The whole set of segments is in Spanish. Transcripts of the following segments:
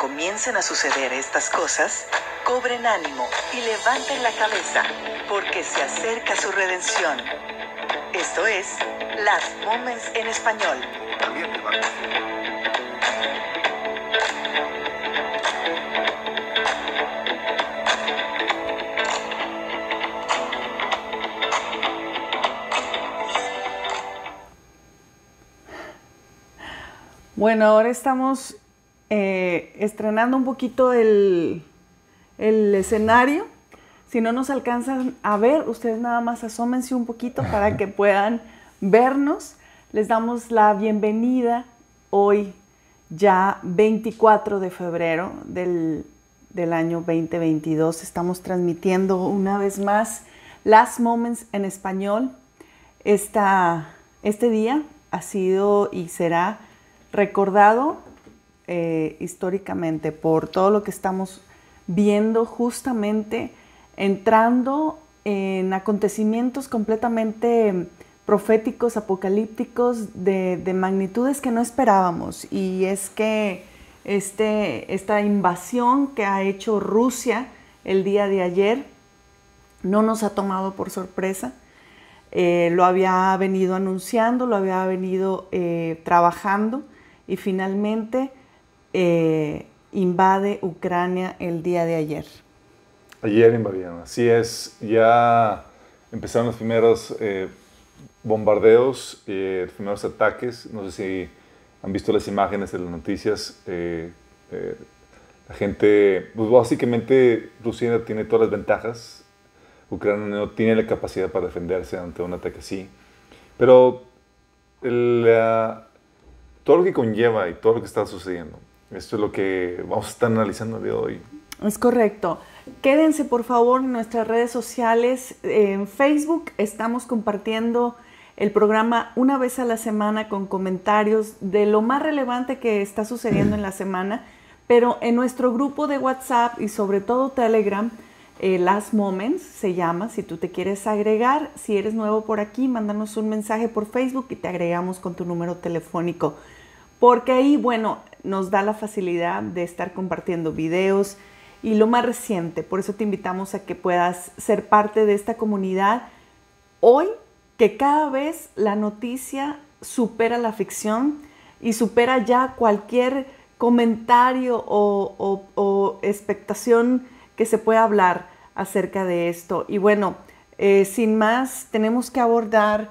comiencen a suceder estas cosas, cobren ánimo y levanten la cabeza, porque se acerca su redención. Esto es Last Moments en español. Bueno, ahora estamos eh, estrenando un poquito el, el escenario. Si no nos alcanzan a ver, ustedes nada más asómense un poquito para que puedan vernos. Les damos la bienvenida hoy, ya 24 de febrero del, del año 2022. Estamos transmitiendo una vez más Last Moments en español. Esta, este día ha sido y será recordado eh, históricamente por todo lo que estamos viendo justamente entrando en acontecimientos completamente proféticos, apocalípticos, de, magnitudes que no esperábamos. Y es que este, esta invasión que ha hecho Rusia el día de ayer no nos ha tomado por sorpresa. Eh, lo había venido anunciando, lo había venido eh, trabajando y finalmente eh, invade Ucrania el día de ayer. Ayer invadieron, así es. Ya empezaron los primeros eh, bombardeos, eh, los primeros ataques. No sé si han visto las imágenes de las noticias. la gente, pues básicamente Rusia tiene todas las ventajas. Ucrania no tiene la capacidad para defenderse ante un ataque así. Pero el, todo lo que conlleva y todo lo que está sucediendo. Esto es lo que vamos a estar analizando el día de hoy. Es correcto. Quédense por favor en nuestras redes sociales. En Facebook estamos compartiendo el programa una vez a la semana con comentarios de lo más relevante que está sucediendo en la semana. Pero en nuestro grupo de WhatsApp y sobre todo Telegram, eh, Last Moments se llama. Si tú te quieres agregar, si eres nuevo por aquí, mándanos un mensaje por Facebook y te agregamos con tu número telefónico. Porque ahí, bueno, nos da la facilidad de estar compartiendo videos y lo más reciente. Por eso te invitamos a que puedas ser parte de esta comunidad. Hoy, que cada vez la noticia supera la ficción y supera ya cualquier comentario o, expectación que se pueda hablar acerca de esto. Y bueno, eh, sin más, tenemos que abordar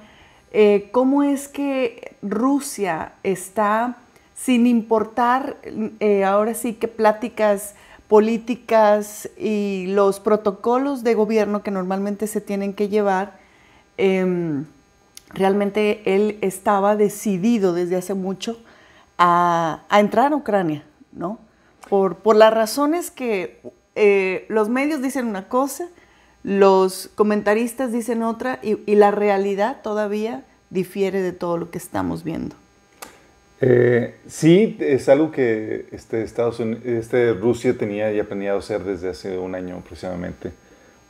eh, cómo es que Rusia está, sin importar eh, ahora sí que pláticas políticas y los protocolos de gobierno que normalmente se tienen que llevar, em, realmente él estaba decidido desde hace mucho a, entrar a Ucrania, ¿no? Por, por las razones que eh, los medios dicen una cosa, los comentaristas dicen otra y, la realidad todavía difiere de todo lo que estamos viendo. Eh, sí, es algo que este, Estados Unidos, este, Rusia tenía ya planeado hacer desde hace un año aproximadamente.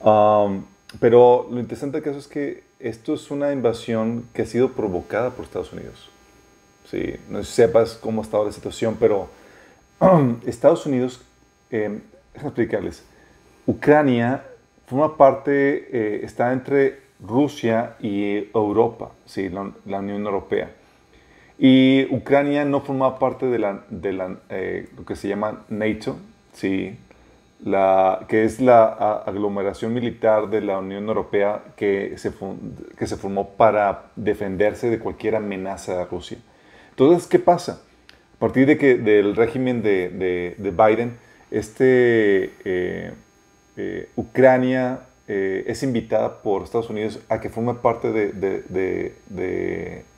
Um, pero lo interesante del caso es que esto es una invasión que ha sido provocada por Estados Unidos. Sí, no sepas cómo estaba la situación, pero Estados Unidos eh, déjame explicarles. Ucrania forma parte, eh, está entre Rusia y Europa, ¿sí? la, Unión Europea. Y Ucrania no forma parte de, la, de la, eh, lo que se llama NATO, ¿sí? la, que es la aglomeración militar de la Unión Europea que se, que se formó para defenderse de cualquier amenaza a Rusia. Entonces, ¿qué pasa? A partir de que, del régimen de, de, de Biden, este, eh, eh, Ucrania eh, es invitada por Estados Unidos a que forme parte de,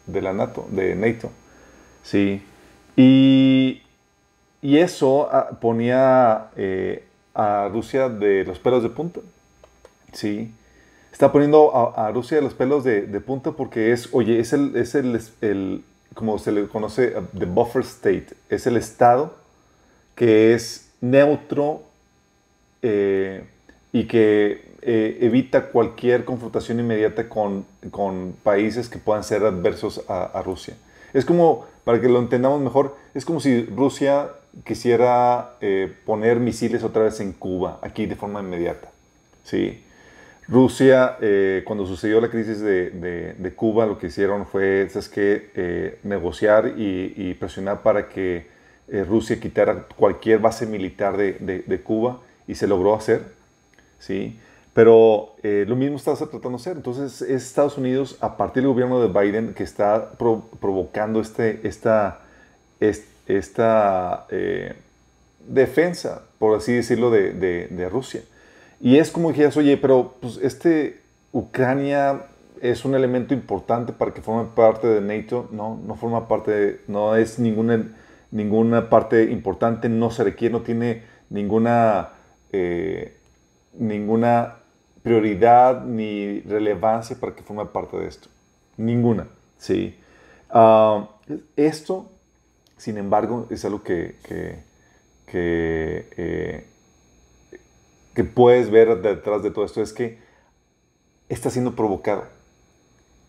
la NATO, de NATO. Sí. Y, eso ah, ponía a Rusia de los pelos de punta. Sí. Está poniendo a, Rusia de los pelos de, punta porque es, oye, es el, es el, como se le conoce, the buffer state, es el estado que es neutro eh, y que eh, evita cualquier confrontación inmediata con, con, países que puedan ser adversos a, Rusia. Es como, para que lo entendamos mejor, es como si Rusia quisiera eh, poner misiles otra vez en Cuba, aquí de forma inmediata. ¿sí? Rusia, eh, cuando sucedió la crisis de, Cuba, lo que hicieron fue que, negociar y, presionar para que Rusia quitara cualquier base militar de, Cuba y se logró hacer. ¿sí? Pero lo mismo está tratando de hacer. Entonces es Estados Unidos, a partir del gobierno de Biden, que está provocando este, esta, esta defensa, por así decirlo, de Rusia. Y es como dijeras, oye, pero pues este Ucrania es un elemento importante para que forme parte de NATO. No, no forma parte, no es ninguna, ninguna parte importante, no se requiere, no tiene ninguna, eh, ninguna prioridad ni relevancia para que forme parte de esto. Ninguna, ¿sí? Ah, esto, sin embargo, es algo que, eh, que puedes ver detrás de todo esto es que está siendo provocado.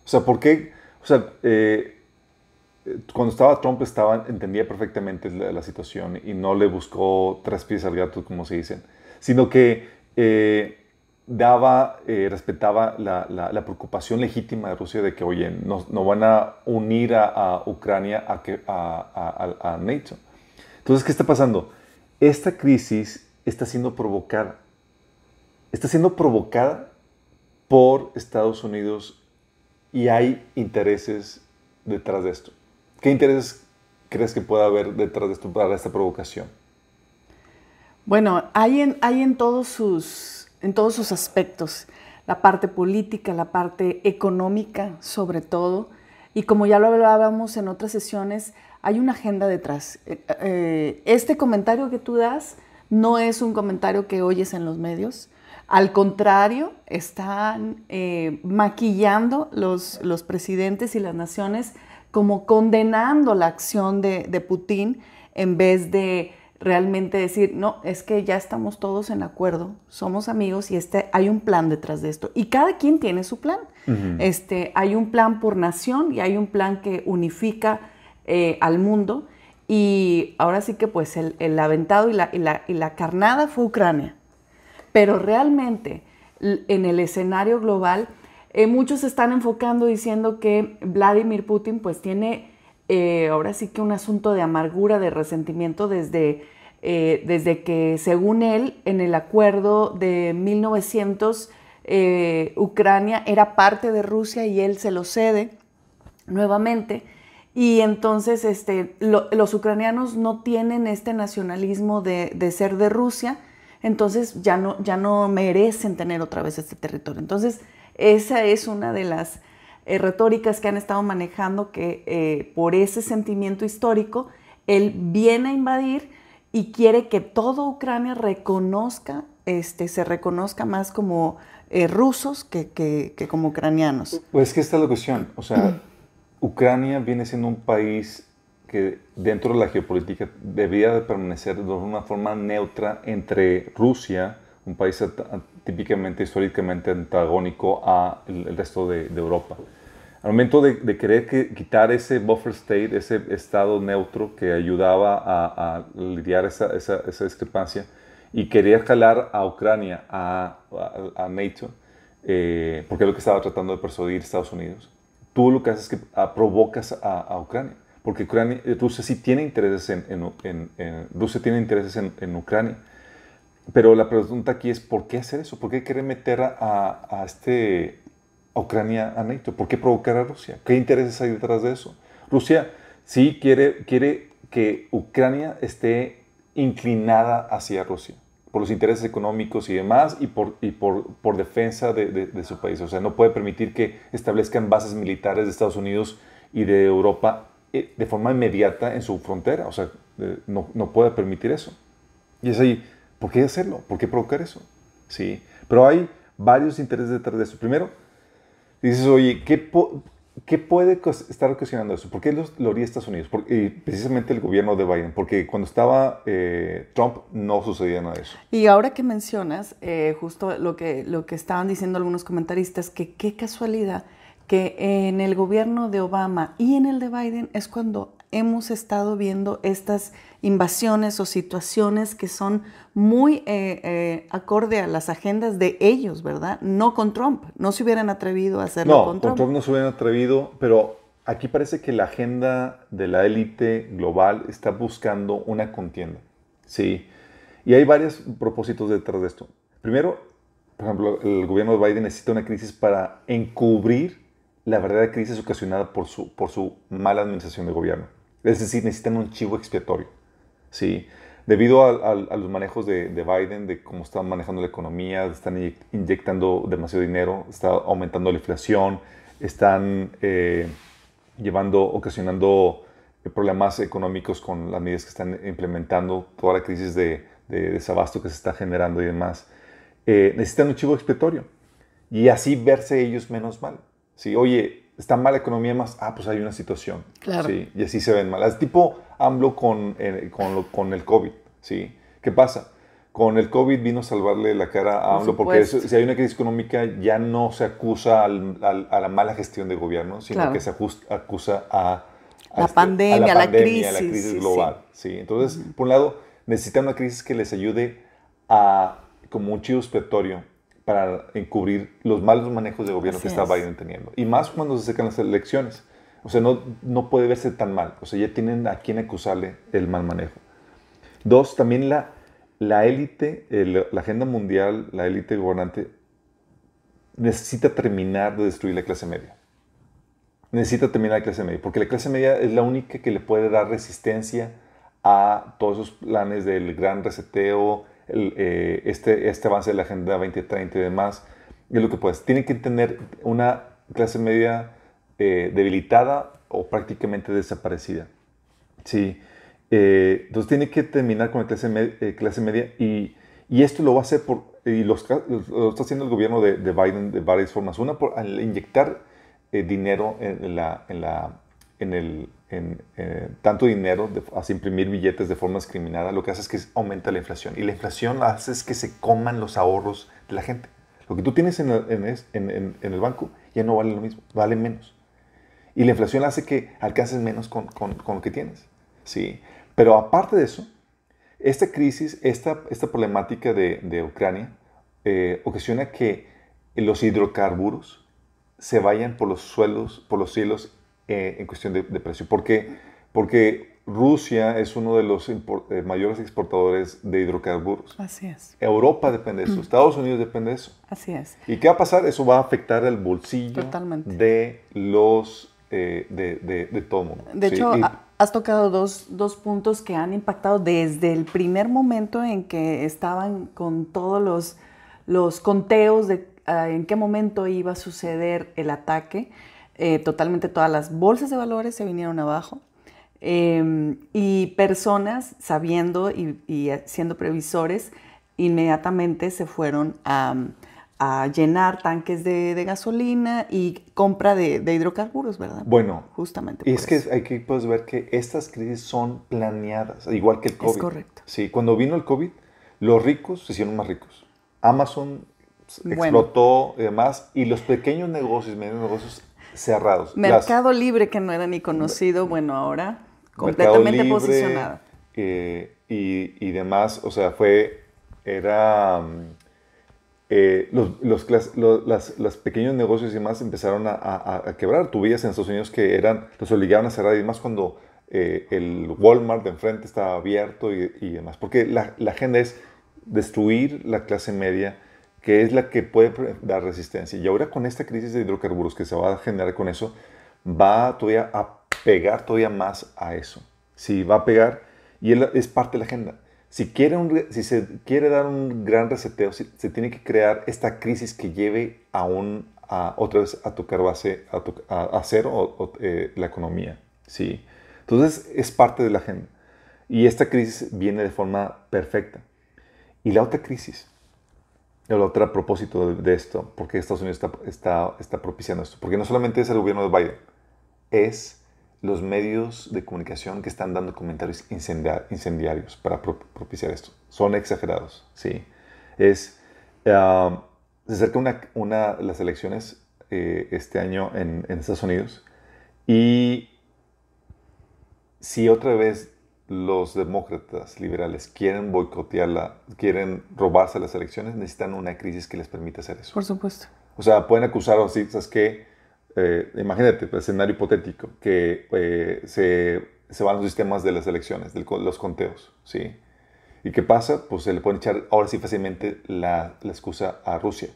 O sea, ¿por qué? O sea, eh, cuando estaba Trump estaba, entendía perfectamente la, situación y no le buscó tres pies al gato, como se dicen, sino que eh, daba, eh, respetaba la, preocupación legítima de Rusia de que, oye, no, no van a unir a, Ucrania a, que, NATO. Entonces, ¿qué está pasando? Esta crisis está siendo provocada está siendo provocada por Estados Unidos y hay intereses detrás de esto. ¿Qué intereses crees que pueda haber detrás de esto para esta provocación? Bueno, hay en, todos, sus, aspectos, la parte política, la parte económica sobre todo, y como ya lo hablábamos en otras sesiones, hay una agenda detrás. Eh, eh, este comentario que tú das no es un comentario que oyes en los medios, al contrario, están eh, maquillando los, presidentes y las naciones como condenando la acción de, Putin en vez de realmente decir, no, es que ya estamos todos en acuerdo, somos amigos y este, hay un plan detrás de esto. Y cada quien tiene su plan. este, hay un plan por nación y hay un plan que unifica eh, al mundo. Y ahora sí que pues el, aventado y la, y la carnada fue Ucrania. Pero realmente en el escenario global, eh, muchos se están enfocando diciendo que Vladimir Putin pues tiene eh, ahora sí que un asunto de amargura, de resentimiento desde, eh, desde que según él en el acuerdo de 1900 Ucrania era parte de Rusia y él se lo cede nuevamente. Y entonces este, los ucranianos no tienen este nacionalismo de, de ser de Rusia, entonces ya no, ya no merecen tener otra vez este territorio. Entonces, esa es una de las eh, retóricas que han estado manejando que eh, por ese sentimiento histórico, él viene a invadir y quiere que toda Ucrania reconozca, este, se reconozca más como eh, rusos que, que, como ucranianos. Pues que esta es la cuestión. O sea, Ucrania viene siendo un país que dentro de la geopolítica debía de permanecer de una forma neutra entre Rusia, un país típicamente, históricamente antagónico a el, resto de, Europa. Al momento de, querer que, quitar ese buffer state, ese estado neutro que ayudaba a, lidiar esa, esa, esa, discrepancia, y quería jalar a Ucrania a, a NATO, eh, porque es lo que estaba tratando de persuadir Estados Unidos, tú lo que haces es que provocas a Ucrania porque Ucrania, eh, Rusia sí tiene intereses en, Rusia tiene intereses en, Ucrania. Pero la pregunta aquí es, ¿por qué hacer eso? ¿Por qué querer meter a, a, este, a Ucrania a NATO? ¿Por qué provocar a Rusia? ¿Qué intereses hay detrás de eso? Rusia sí quiere, quiere que Ucrania esté inclinada hacia Rusia por los intereses económicos y demás, y por, y por, por defensa de, de, su país. O sea, no puede permitir que establezcan bases militares de Estados Unidos y de Europa eh, de forma inmediata en su frontera. O sea, no, no, puede permitir eso. Y es ahí, ¿por qué hacerlo? ¿Por qué provocar eso? Sí, pero hay varios intereses detrás de eso. Primero, dices, oye, ¿qué, ¿qué puede estar ocasionando eso? ¿Por qué lo, haría Estados Unidos? Porque, precisamente el gobierno de Biden, porque cuando estaba eh, Trump no sucedía nada de eso. Y ahora que mencionas eh, justo lo que, lo que estaban diciendo algunos comentaristas, que qué casualidad que en el gobierno de Obama y en el de Biden es cuando hemos estado viendo estas invasiones o situaciones que son muy eh, eh, acorde a las agendas de ellos, ¿verdad? No con Trump. No se hubieran atrevido a hacerlo con Trump. con Trump no se hubieran atrevido, pero aquí parece que la agenda de la élite global está buscando una contienda. Sí. Y hay varios propósitos detrás de esto. Primero, por ejemplo, el gobierno de Biden necesita una crisis para encubrir la verdadera crisis ocasionada por su, por su mala administración de gobierno. Es decir, necesitan un chivo expiatorio. ¿sí? Debido a, los manejos de, Biden, de cómo están manejando la economía, están inyectando demasiado dinero, está aumentando la inflación, están eh, llevando, ocasionando problemas económicos con las medidas que están implementando, toda la crisis de, desabasto que se está generando y demás. Eh, necesitan un chivo expiatorio y así verse ellos menos mal. ¿sí? Oye, está mal la economía más, ah, pues hay una situación. Claro. ¿sí? Y así se ven mal. Es tipo AMLO con, eh, con, con, el COVID. ¿sí? ¿Qué pasa? Con el COVID vino a salvarle la cara a AMLO porque si hay una crisis económica ya no se acusa al, a la mala gestión de gobierno, sino que se acusa a, la, este, pandemia, a la, crisis, a la crisis global. Sí, Entonces, por un lado, necesitan una crisis que les ayude a, como un chivo expiatorio, para encubrir los malos manejos de gobierno que está Biden teniendo. Y más cuando se acercan las elecciones. O sea, no, no puede verse tan mal. O sea, ya tienen a quién acusarle el mal manejo. Dos, también la, la élite, la agenda mundial, la élite gobernante, necesita terminar de destruir la clase media. Necesita terminar la clase media, porque la clase media es la única que le puede dar resistencia a todos esos planes del gran reseteo, eh, este, este avance de la Agenda 2030 y demás, es lo que puedes. Tienen que tener una clase media eh, debilitada o prácticamente desaparecida. Sí. Eh, entonces tiene que terminar con la clase, clase media y, y, esto lo va a hacer por, y lo, está haciendo el gobierno de, de, Biden de varias formas. Una, por al inyectar dinero en, la, en, la, en el, en, eh, tanto dinero, de, hace imprimir billetes de forma discriminada, lo que hace es que aumenta la inflación. Y la inflación hace es que se coman los ahorros de la gente. Lo que tú tienes en el, banco ya no vale lo mismo, vale menos. Y la inflación hace que alcances menos con, lo que tienes. ¿sí? Pero aparte de eso, esta crisis, esta, esta problemática de, de Ucrania, eh, ocasiona que los hidrocarburos se vayan por los suelos, por los cielos eh, en cuestión de, precio. ¿Por qué? Porque Rusia es uno de los eh, mayores exportadores de hidrocarburos. Así es. Europa depende de eso, Estados Unidos depende de eso. Así es. ¿Y qué va a pasar? Eso va a afectar el bolsillo de los eh, de, de, todo el mundo. De hecho, has tocado dos, dos, puntos que han impactado desde el primer momento en que estaban con todos los, los conteos de ah, en qué momento iba a suceder el ataque. Eh, totalmente todas las bolsas de valores se vinieron abajo. Em, y personas, sabiendo y, siendo previsores, inmediatamente se fueron a, llenar tanques de, gasolina y compra de, hidrocarburos, ¿verdad? Bueno, justamente. Y es que hay que puedes ver que estas crisis son planeadas, igual que el COVID. Es correcto. Sí, cuando vino el COVID, los ricos se hicieron más ricos. Amazon explotó y demás, y los pequeños negocios, medios negocios cerrados. Mercado Libre, que no era ni conocido, bueno, ahora completamente posicionado. Eh, y, y, demás, o sea, fue, era, mm, eh, los, los, los, pequeños negocios y demás empezaron a, a, quebrar. Tú en Estados Unidos que eran, los obligaban a cerrar y demás cuando eh, el Walmart de enfrente estaba abierto y, y demás. Porque la, la agenda es destruir la clase media, que es la que puede dar resistencia. Y ahora con esta crisis de hidrocarburos que se va a generar con eso, va todavía a pegar todavía más a eso. Sí, va a pegar y es parte de la agenda. Si, quiere un, si se quiere dar un gran reseteo, se tiene que crear esta crisis que lleve a, un, a otra vez a tocar base, a, cero eh, la economía. Sí. Entonces es parte de la agenda. Y esta crisis viene de forma perfecta. Y la otra crisis el otro propósito de, esto, porque Estados Unidos está, está, propiciando esto, porque no solamente es el gobierno de Biden, es los medios de comunicación que están dando comentarios incendiarios para propiciar esto. Son exagerados, ¿sí? Es, um, se acerca una, una, las elecciones eh, este año en, en, Estados Unidos y si otra vez los demócratas liberales quieren boicotearla, quieren robarse las elecciones, necesitan una crisis que les permita hacer eso. Por supuesto. O sea, pueden acusar así, ¿sabes qué? Eh, imagínate, pues, escenario hipotético, que eh, se, se, van los sistemas de las elecciones, de los conteos, ¿sí? ¿Y qué pasa? Pues se le pueden echar ahora sí fácilmente la, la excusa a Rusia.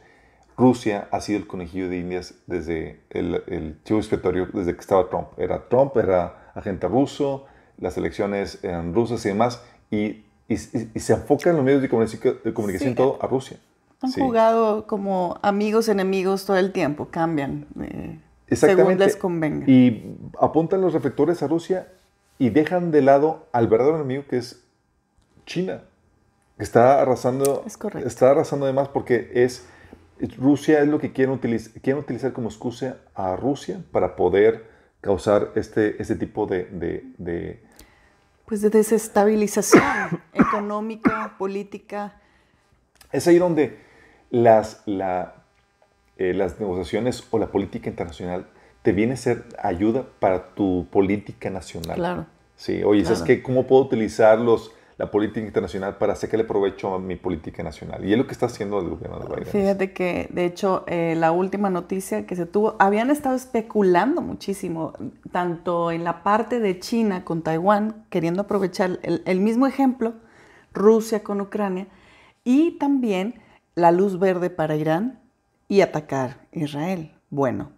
Rusia ha sido el conejillo de indias desde el, el chivo expiatorio, desde que estaba Trump. Era Trump, era agente ruso, las elecciones rusas y demás, y, y, se enfoca en los medios de comunicación, de comunicación todo a Rusia. Han jugado como amigos, enemigos todo el tiempo, cambian eh, según les convenga. Y apuntan los reflectores a Rusia y dejan de lado al verdadero enemigo que es China, que está arrasando, es correcto. está arrasando además porque es Rusia es lo que quieren, utilizar, quieren utilizar como excusa a Rusia para poder causar este, este tipo de, de, Pues de desestabilización económica, política. Es ahí donde las, la, eh, las negociaciones o la política internacional te viene a ser ayuda para tu política nacional. Claro. Sí, oye, ¿sabes qué? ¿Cómo puedo utilizar los, la política internacional para sacarle provecho a mi política nacional. Y es lo que está haciendo el gobierno de Biden. Fíjate que, de hecho, eh, la última noticia que se tuvo, habían estado especulando muchísimo, tanto en la parte de China con Taiwán, queriendo aprovechar el, el mismo ejemplo, Rusia con Ucrania, y también la luz verde para Irán y atacar Israel. Bueno,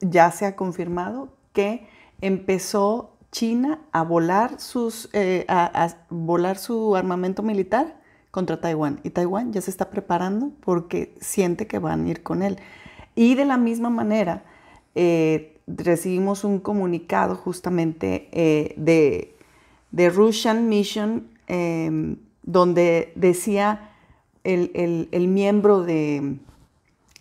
ya se ha confirmado que empezó China a volar, sus, eh, a, volar su armamento militar contra Taiwán. Y Taiwán ya se está preparando porque siente que van a ir con él. Y de la misma manera, eh, recibimos un comunicado justamente eh, de, de, Russian Mission, em, donde decía el, miembro de,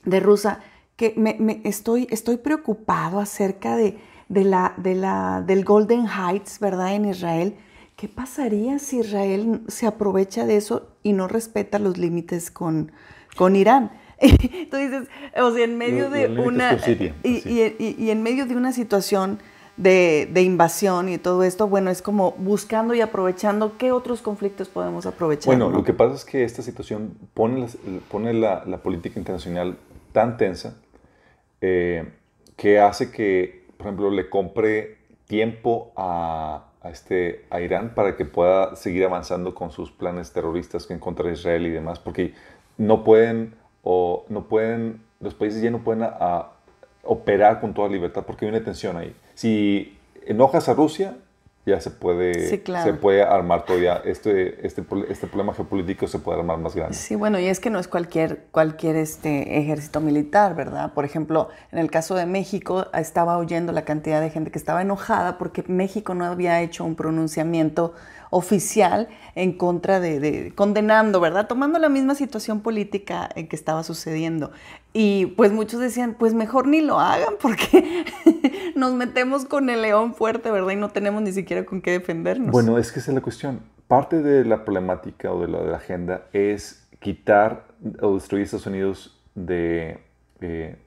de Rusia que me, estoy, estoy preocupado acerca de de la, de la, del Golden Heights, ¿verdad? En Israel. ¿Qué pasaría si Israel se aprovecha de eso y no respeta los límites con, con Irán? Tú dices, o sea, en medio de una... Y, en medio de una situación de, invasión y todo esto, bueno, es como buscando y aprovechando qué otros conflictos podemos aprovechar. Bueno, lo que pasa es que esta situación pone, la, pone la, política internacional tan tensa eh, que hace que por ejemplo, le compre tiempo a, este, a Irán para que pueda seguir avanzando con sus planes terroristas en contra de Israel y demás, porque no pueden, o no pueden, los países ya no pueden operar con toda libertad porque hay una tensión ahí. Si enojas a Rusia, ya se puede, se puede armar todavía, este, este, este problema geopolítico se puede armar más grande. Sí, bueno, y es que no es cualquier, cualquier este ejército militar, ¿verdad? Por ejemplo, en el caso de México, estaba oyendo la cantidad de gente que estaba enojada porque México no había hecho un pronunciamiento oficial en contra de, condenando, ¿verdad? Tomando la misma situación política en que estaba sucediendo. Y pues muchos decían, pues mejor ni lo hagan porque nos metemos con el león fuerte, ¿verdad? Y no tenemos ni siquiera con qué defendernos. Bueno, es que esa es la cuestión. Parte de la problemática o de la, agenda es quitar o destruir Estados Unidos de, de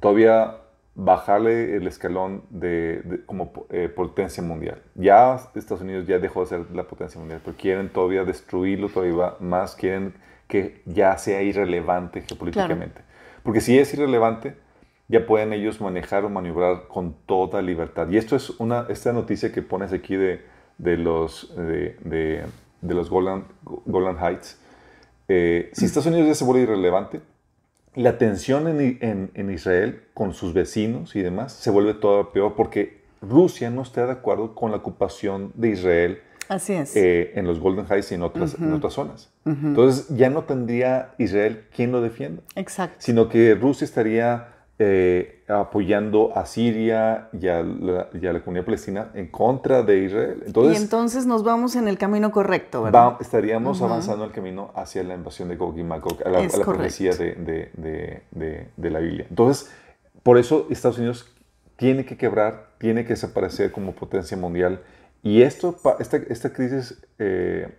todavía bajarle el escalón de, como eh, potencia mundial. Ya Estados Unidos ya dejó de ser la potencia mundial, pero quieren todavía destruirlo todavía más, quieren que ya sea irrelevante geopolíticamente. Porque si es irrelevante, ya pueden ellos manejar o maniobrar con toda libertad. Y esto es una, esta noticia que pones aquí de, de los, de, de, los Golan, Golan Heights. Eh, si Estados Unidos ya se vuelve irrelevante, la tensión en, en, Israel con sus vecinos y demás se vuelve todavía peor porque Rusia no está de acuerdo con la ocupación de Israel Así es. Eh, en los Golden Heights y en otras, en otras zonas. Entonces ya no tendría Israel quien lo defienda. Exacto. Sino que Rusia estaría eh, apoyando a Siria y a, la, comunidad palestina en contra de Israel. Entonces, y entonces nos vamos en el camino correcto, ¿verdad? estaríamos avanzando el camino hacia la invasión de Gog y Magog, a la, profecía de, de, de, la Biblia. Entonces, por eso Estados Unidos tiene que quebrar, tiene que desaparecer como potencia mundial. Y esto, esta, esta crisis, eh,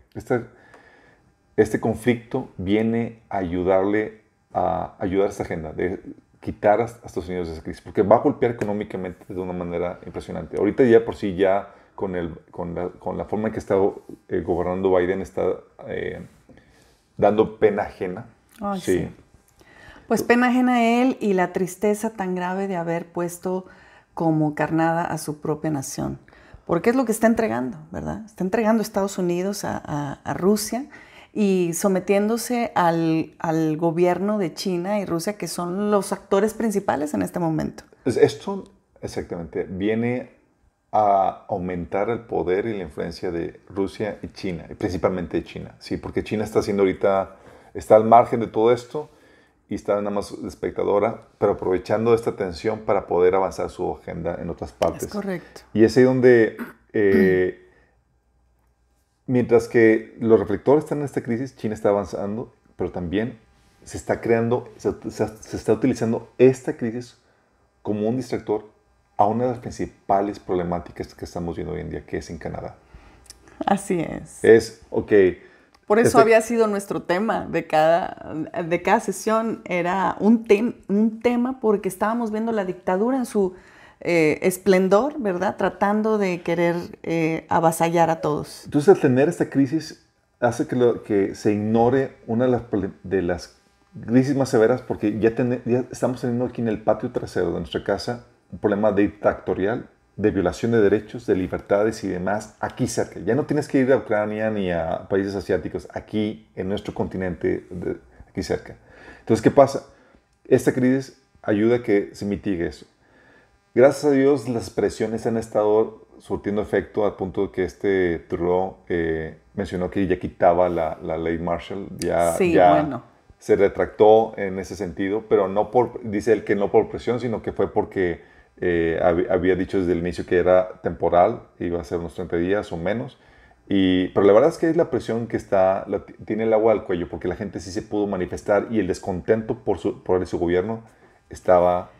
este conflicto viene a ayudarle a ayudar a esta agenda de quitar a Estados Unidos de esa crisis, porque va a golpear económicamente de una manera impresionante. Ahorita ya por sí ya con, el, con, la, con la forma en que está eh, gobernando Biden está eh, dando pena ajena. sí. Pues pena ajena a él y la tristeza tan grave de haber puesto como carnada a su propia nación. Porque es lo que está entregando, ¿verdad? Está entregando Estados Unidos a, Rusia y sometiéndose al, gobierno de China y Rusia, que son los actores principales en este momento. Esto, exactamente, viene a aumentar el poder y la influencia de Rusia y China, principalmente de China, ¿sí? porque China está haciendo ahorita, está al margen de todo esto y está nada más espectadora, pero aprovechando esta tensión para poder avanzar su agenda en otras partes. Es correcto. Y es ahí donde... Eh, mientras que los reflectores están en esta crisis, China está avanzando, pero también se está creando, se, está utilizando esta crisis como un distractor a una de las principales problemáticas que estamos viendo hoy en día, que es en Canadá. Así es. Es, ok. Por eso este había sido nuestro tema de cada, de cada sesión, era un, un tema porque estábamos viendo la dictadura en su eh, esplendor, ¿verdad? Tratando de querer eh, avasallar a todos. Entonces, al tener esta crisis hace que, lo, que se ignore una de las, de las, crisis más severas porque ya, ya, estamos teniendo aquí en el patio trasero de nuestra casa un problema dictatorial, de violación de derechos, de libertades y demás aquí cerca. Ya no tienes que ir a Ucrania ni a países asiáticos, aquí en nuestro continente, aquí cerca. Entonces, ¿qué pasa? Esta crisis ayuda a que se mitigue eso. Gracias a Dios las presiones han estado surtiendo efecto al punto de que este Trudeau eh, mencionó que ya quitaba la, la ley Marshall, ya, ya se retractó en ese sentido, pero no por, dice él que no por presión, sino que fue porque eh, había dicho desde el inicio que era temporal, iba a ser unos 30 días o menos. Y, pero la verdad es que es la presión que está, tiene el agua al cuello, porque la gente sí se pudo manifestar y el descontento por su, por su gobierno estaba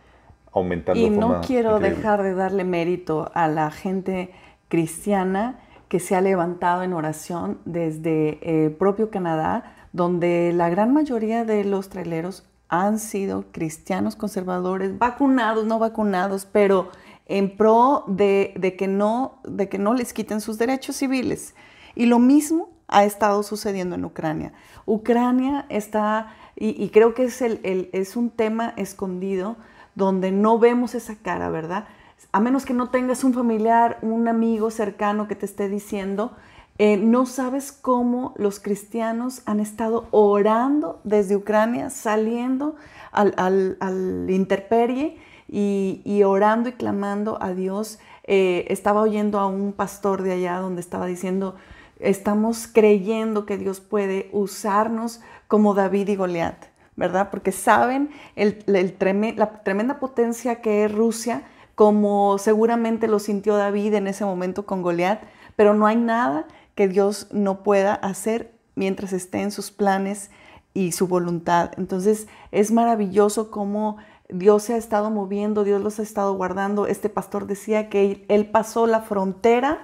aumentando. Y no quiero dejar de darle mérito a la gente cristiana que se ha levantado en oración desde el propio Canadá, donde la gran mayoría de los traileros han sido cristianos conservadores, vacunados, no vacunados, pero en pro de, que, no, de que no les quiten sus derechos civiles. Y lo mismo ha estado sucediendo en Ucrania. Ucrania está, y, creo que es, el, es un tema escondido, donde no vemos esa cara, ¿verdad? A menos que no tengas un familiar, un amigo cercano que te esté diciendo, eh, no sabes cómo los cristianos han estado orando desde Ucrania, saliendo al, al, interperie y, orando y clamando a Dios. Eh, estaba oyendo a un pastor de allá donde estaba diciendo, estamos creyendo que Dios puede usarnos como David y Goliat. ¿verdad? Porque saben el, la tremenda potencia que es Rusia, como seguramente lo sintió David en ese momento con Goliat, pero no hay nada que Dios no pueda hacer mientras esté en sus planes y su voluntad. Entonces es maravilloso cómo Dios se ha estado moviendo, Dios los ha estado guardando. Este pastor decía que él pasó la frontera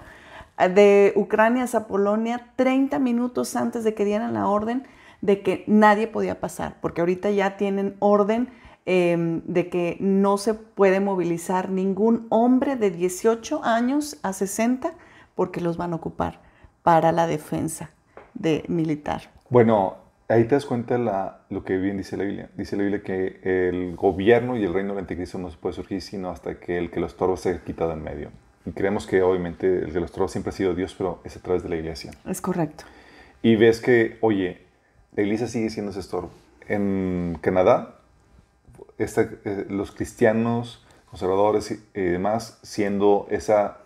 de Ucrania a Polonia 30 minutos antes de que dieran la orden de que nadie podía pasar, porque ahorita ya tienen orden em, de que no se puede movilizar ningún hombre de 18 años a 60 porque los van a ocupar para la defensa de militar. Bueno, ahí te das cuenta la, lo que bien dice la Biblia. Dice la Biblia que el gobierno y el reino del anticristo no se puede surgir sino hasta que el que los toros se ha quitado en medio. Y creemos que obviamente el de los toros siempre ha sido Dios, pero es a través de la iglesia. Es correcto. Y ves que, oye, la iglesia sigue siendo ese estorbo. En Canadá, eh, los cristianos, conservadores y demás, siendo esa,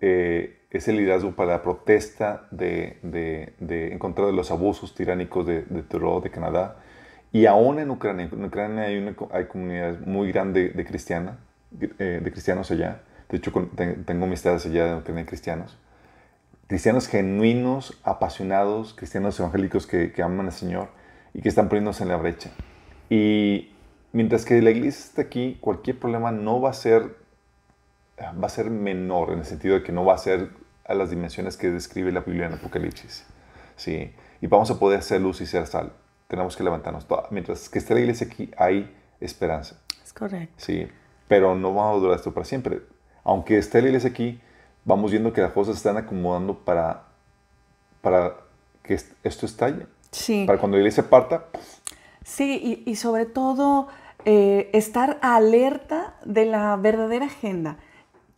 eh, ese liderazgo para la protesta de, de, en contra de los abusos tiránicos de, de de Canadá. Y aún en Ucrania, en Ucrania hay, una, hay comunidades muy grandes de, cristiana, eh, de cristianos allá. De hecho, tengo amistades allá de Ucrania cristianos cristianos genuinos, apasionados, cristianos evangélicos que, aman al Señor y que están poniéndose en la brecha. Y mientras que la iglesia está aquí, cualquier problema no va a ser, va a ser menor, en el sentido de que no va a ser a las dimensiones que describe la Biblia en Apocalipsis. ¿sí? Y vamos a poder hacer luz y ser sal. Tenemos que levantarnos. Mientras que esté la iglesia aquí, hay esperanza. Es correcto. Sí, pero no vamos a durar esto para siempre. Aunque esté la iglesia aquí, vamos viendo que las cosas se están acomodando para, para que esto estalle. Sí. Para cuando la iglesia parta. Sí, y, sobre todo eh, estar alerta de la verdadera agenda,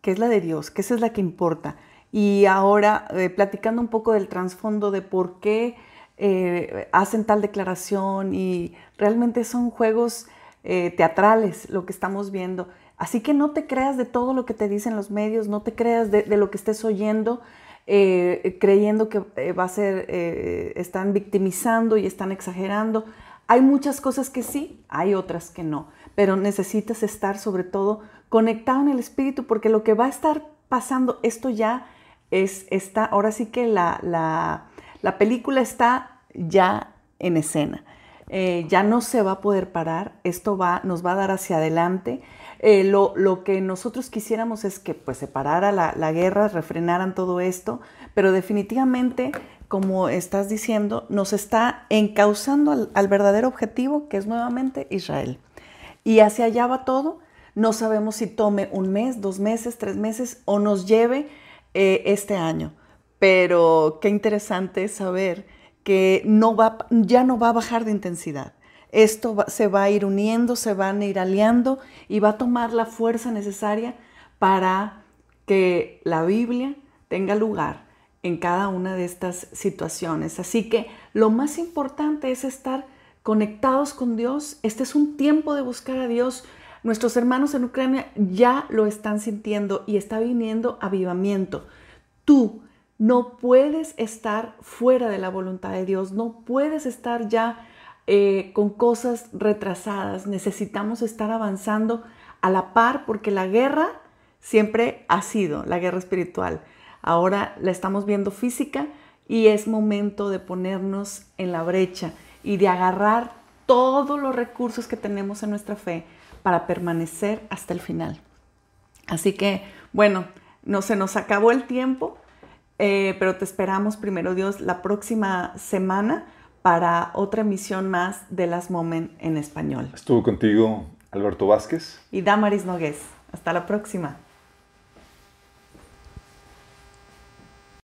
que es la de Dios, que es la que importa. Y ahora, eh, platicando un poco del trasfondo de por qué eh, hacen tal declaración y realmente son juegos teatrales lo que estamos viendo. Así que no te creas de todo lo que te dicen los medios, no te creas de, lo que estés oyendo, eh, creyendo que eh, va a ser, eh, están victimizando y están exagerando. Hay muchas cosas que sí, hay otras que no, pero necesitas estar sobre todo conectado en el espíritu porque lo que va a estar pasando, esto ya es, está, ahora sí que la, la, película está ya en escena. ya no se va a poder parar, esto va, nos va a dar hacia adelante eh, lo, que nosotros quisiéramos es que pues, se parara la, guerra, refrenaran todo esto, pero definitivamente, como estás diciendo, nos está encauzando al, verdadero objetivo, que es nuevamente Israel. Y hacia allá va todo. No sabemos si tome un mes, dos meses, tres meses o nos lleve eh, este año. Pero qué interesante saber que no va, ya no va a bajar de intensidad esto se va a ir uniendo, se van a ir aliando y va a tomar la fuerza necesaria para que la Biblia tenga lugar en cada una de estas situaciones. Así que lo más importante es estar conectados con Dios. Este es un tiempo de buscar a Dios. Nuestros hermanos en Ucrania ya lo están sintiendo y está viniendo avivamiento. Tú no puedes estar fuera de la voluntad de Dios, no puedes estar ya eh, con cosas retrasadas. Necesitamos estar avanzando a la par porque la guerra siempre ha sido la guerra espiritual. Ahora la estamos viendo física y es momento de ponernos en la brecha y de agarrar todos los recursos que tenemos en nuestra fe para permanecer hasta el final. Así que, bueno, no se nos acabó el tiempo, eh, pero te esperamos primero Dios la próxima semana para otra emisión más de Las Moment en español. Estuvo contigo Alberto Vázquez y Damaris Nogués. Hasta la próxima.